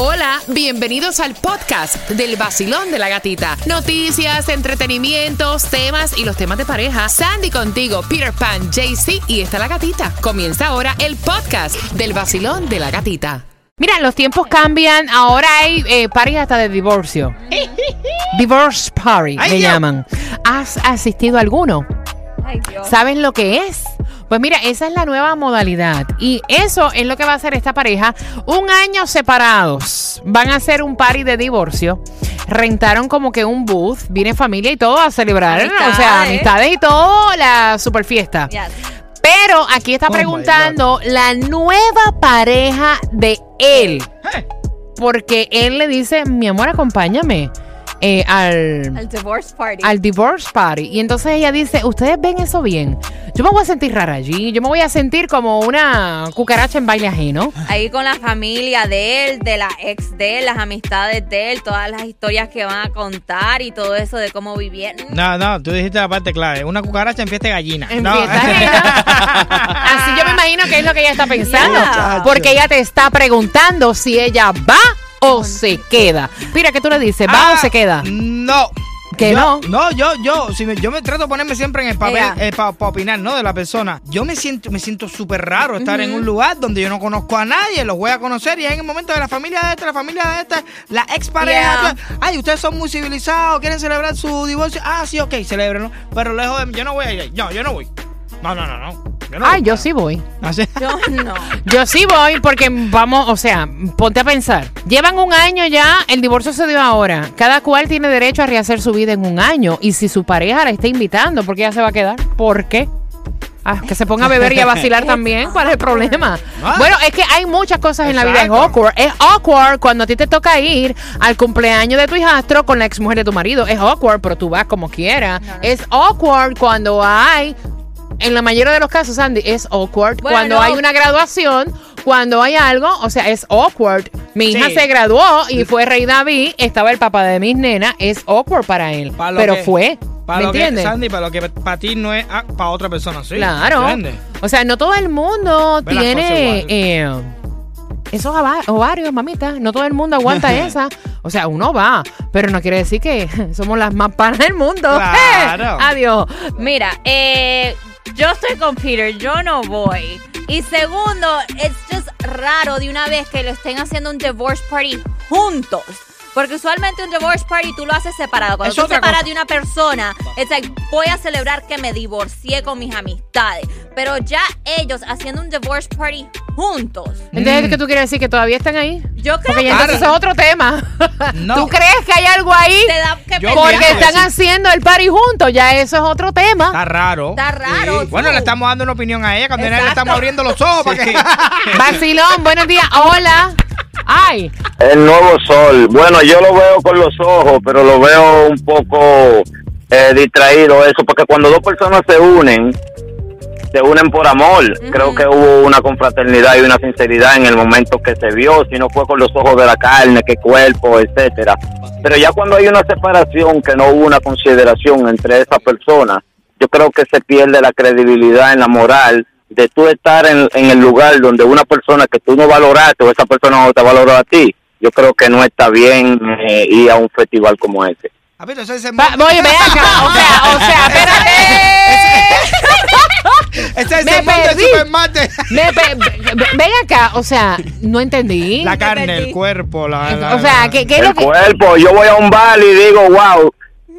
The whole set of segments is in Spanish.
Hola, bienvenidos al podcast del vacilón de la gatita. Noticias, entretenimientos, temas y los temas de pareja. Sandy contigo, Peter Pan, JC y está la gatita. Comienza ahora el podcast del vacilón de la gatita. Mira, los tiempos cambian. Ahora hay eh, parejas hasta de divorcio. Divorce party, le llaman. ¿Has asistido a alguno? ¿Saben lo que es? Pues mira, esa es la nueva modalidad. Y eso es lo que va a hacer esta pareja. Un año separados. Van a hacer un party de divorcio. Rentaron como que un booth. Viene familia y todo a celebrar. Amistades. O sea, amistades y todo. La super fiesta. Yes. Pero aquí está Oh, preguntando la nueva pareja de él. Porque él le dice, mi amor, acompáñame eh, al, El divorce party. al divorce party. Y entonces ella dice, ¿ustedes ven eso bien? Yo me voy a sentir rara allí. Yo me voy a sentir como una cucaracha en baile ajeno. Ahí con la familia de él, de la ex de él, las amistades de él, todas las historias que van a contar y todo eso de cómo vivieron. No, no, tú dijiste la parte clave. Una cucaracha en fiesta de gallina. En No. fiesta ajena. Así yo me imagino que es lo que ella está pensando. Yeah. Porque ella te está preguntando si ella va o se queda. Mira, ¿qué tú le dices? ¿Va Ah, o se queda? No. ¿Que Yo- no? No, yo, yo, si me- yo me trato de ponerme siempre en el papel Ella. para opinar, ¿no? De la persona. Yo me siento, me siento súper raro estar en un lugar donde yo no conozco a nadie, los voy a conocer y en el momento de la familia de esta, la familia de esta, la ex pareja. Yeah. Ay, ustedes son muy civilizados, quieren celebrar su divorcio. Ah, sí, ok, celebrenlo. Pero lejos de mí, yo no voy a ir. No, yo no voy. No, no, no, no. Yo no Ay, yo sí voy. Así- Yo no. Yo sí voy porque vamos, o sea, ponte a pensar. Llevan un año ya, el divorcio se dio ahora. Cada cual tiene derecho a rehacer su vida en un año. Y si su pareja la está invitando, ¿por qué ella se va a quedar? ¿Por qué? Ah, que se ponga a beber y a vacilar también. ¿Cuál es el problema? Ah. Bueno, es que hay muchas cosas en la vida. Es awkward. Es awkward cuando a ti te toca ir al cumpleaños de tu hijastro con la ex mujer de tu marido. Es awkward, pero tú vas como quieras. Es awkward cuando hay en la mayoría de los casos, Sandy, es awkward. Bueno, cuando no. hay una graduación, cuando hay algo, o sea, es awkward. Mi hija se graduó y fue Rey David, estaba el papá de mis nenas, es awkward para él. Pa' pero que- fue. Para ¿Me entiendes? Sandy, para lo que para ti no es ah, para otra persona, sí. Claro. ¿Entiendes? O sea, no todo el mundo Ve tiene eh, esos ova- ovarios, mamita. No todo el mundo aguanta esa. O sea, uno va, pero no quiere decir que somos las más panas del mundo. Claro. Adiós. Mira, eh, yo estoy con Peter, yo no voy. Y segundo, es just raro de una vez que lo estén haciendo un divorce party juntos. Porque usualmente un divorce party tú lo haces separado. Cuando Es tú separas cosa. de una persona, es like, voy a celebrar que me divorcié con mis amistades. Pero ya ellos haciendo un divorce party juntos. Entonces, ¿qué tú quieres decir? ¿Que todavía están ahí? Yo creo Porque que ya entonces es otro tema. No. ¿Tú crees que hay algo ahí? te da que Yo pensar. Porque están haciendo el party juntos, ya eso es otro tema. Está raro. Está raro, Bueno, le estamos dando una opinión a ella cuando ella le estamos abriendo los ojos para que. Vacilón, buenos días. Hola. Ay, El nuevo sol. Bueno, yo lo veo con los ojos, pero lo veo un poco eh, distraído eso, porque cuando dos personas se unen, se unen por amor. Creo que hubo una confraternidad y una sinceridad en el momento que se vio, si no fue con los ojos de la carne, que cuerpo, etcétera. Pero ya cuando hay una separación, que no hubo una consideración entre esas personas, yo creo que se pierde la credibilidad en la moral de tú estar en, en el lugar donde una persona que tú no valoraste o esa persona no te valoró a ti. Yo creo que no está bien eh, ir a un festival como ese. Va- acá. O sea, o sea, espérate. Ese es Me el monte perdí. Supermate. Me pe- ve- ven acá, o sea, no entendí. La carne, el cuerpo, la. la- o sea, la- ¿qué, qué es el lo que...? cuerpo, yo voy a un bar y digo, wow,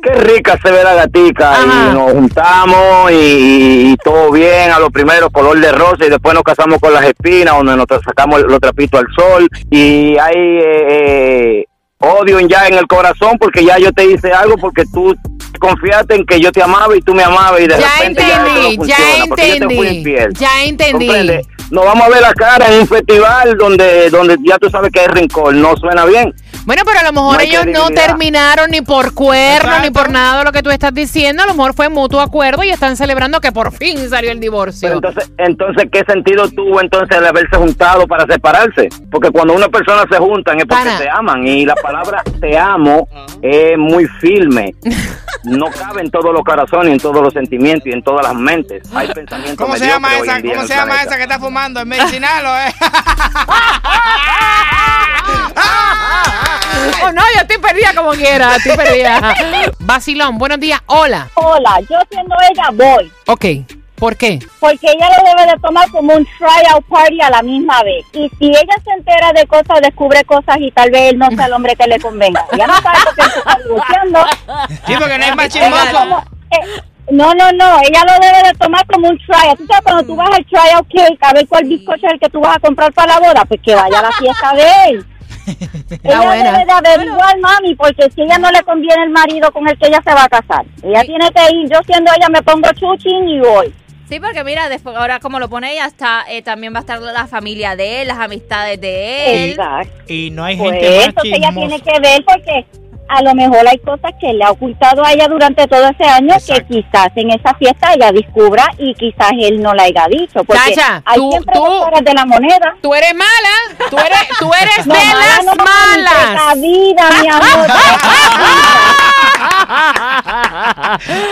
qué rica se ve la gatica. Ajá. Y nos juntamos y, y todo bien, a lo primero color de rosa y después nos casamos con las espinas, donde nos sacamos los trapitos al sol. Y hay eh, eh, odio ya en el corazón porque ya yo te hice algo porque tú confiaste en que yo te amaba y tú me amabas y de Ya repente ya, eso no entendí, ya funciona, porque yo te fui entendí, infiel. ya entendí. ¿Comprende? Nos vamos a ver la cara en un festival donde donde ya tú sabes que hay rencor, no suena bien. Bueno, pero a lo mejor No ellos no terminaron ni por cuerno ni por nada de lo que tú estás diciendo. A lo mejor fue mutuo acuerdo y están celebrando que por fin salió el divorcio. Pero entonces, entonces, ¿qué sentido tuvo entonces el haberse juntado para separarse? Porque cuando una persona se juntan es porque se aman y la palabra te amo es muy firme. No cabe en todos los corazones, en todos los sentimientos y en todas las mentes. Hay pensamientos ¿Cómo se llama esa? ¿Cómo se llama planeta. esa que está fumando? ¿Es medicinal o es? Como quiera, estoy perdida. Vacilón, buenos días. Hola. Hola, yo siendo ella voy. Ok, ¿por qué? Porque ella lo debe de tomar como un tryout party a la misma vez. Y si ella se entera de cosas, descubre cosas y tal vez él no sea el hombre que le convenga. Ella no sabe por qué se está negociando. Sí, porque no hay más chismoso. eh, no, no, no, ella lo debe de tomar como un tryout. Tú sabes, cuando tú vas al tryout cake a ver cuál bizcocho es el que tú vas a comprar para la boda, pues que vaya a la fiesta de él. ella buena. debe de averiguar, mami, porque si ella no le conviene el marido con el que ella se va a casar. Ella tiene que ir, yo siendo ella me pongo chuchín y voy. Sí, porque mira, después, ahora como lo pone ella, está, eh, también va a estar la familia de él, las amistades de él. Exacto. Y no hay Pues gente más entonces ella tiene que ver porque a lo mejor hay cosas que le ha ocultado a ella durante todo ese año Exacto. que quizás en esa fiesta ella descubra y quizás él no la haya dicho. Porque hay tú, siempre tú, dos caras de la moneda. Tú eres mala, tú eres, tú eres no, de mala, las no malas. vida, mi amor.